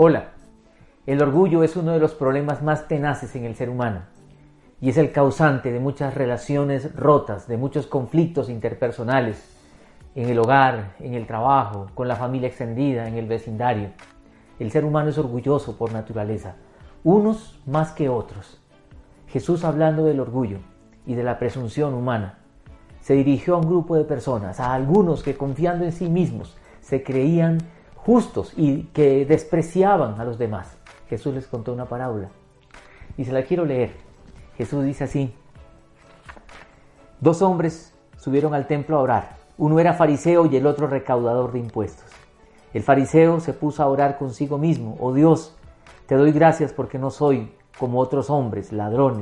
Hola, el orgullo es uno de los problemas más tenaces en el ser humano y es el causante de muchas relaciones rotas, de muchos conflictos interpersonales en el hogar, en el trabajo, con la familia extendida, en el vecindario. El ser humano es orgulloso por naturaleza, unos más que otros. Jesús hablando del orgullo y de la presunción humana, se dirigió a un grupo de personas, a algunos que confiando en sí mismos se creían justos y que despreciaban a los demás. Jesús les contó una parábola y se la quiero leer. Jesús dice así, dos hombres subieron al templo a orar. Uno era fariseo y el otro recaudador de impuestos. El fariseo se puso a orar consigo mismo, oh Dios, te doy gracias porque no soy como otros hombres, ladrones